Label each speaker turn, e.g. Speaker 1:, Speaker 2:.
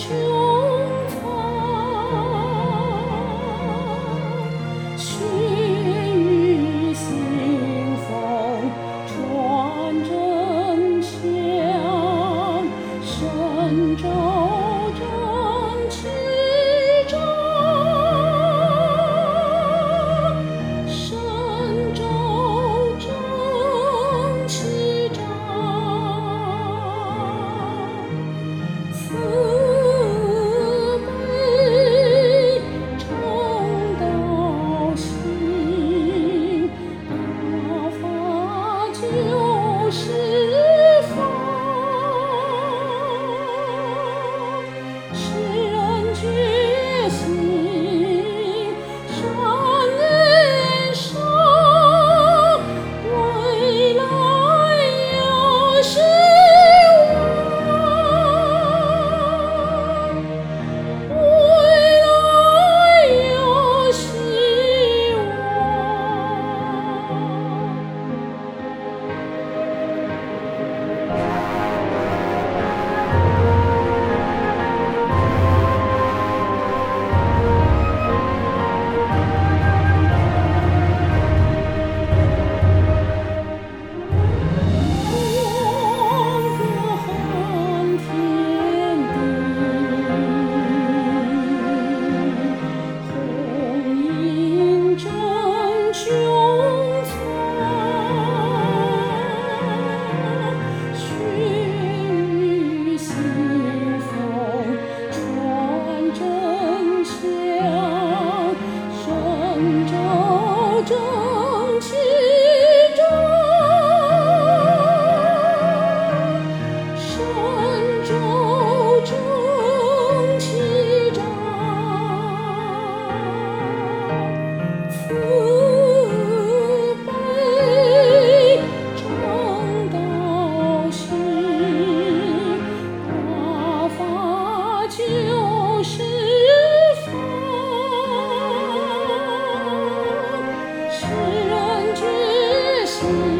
Speaker 1: 雄长，血雨腥风，传真气，soul.